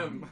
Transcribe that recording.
them.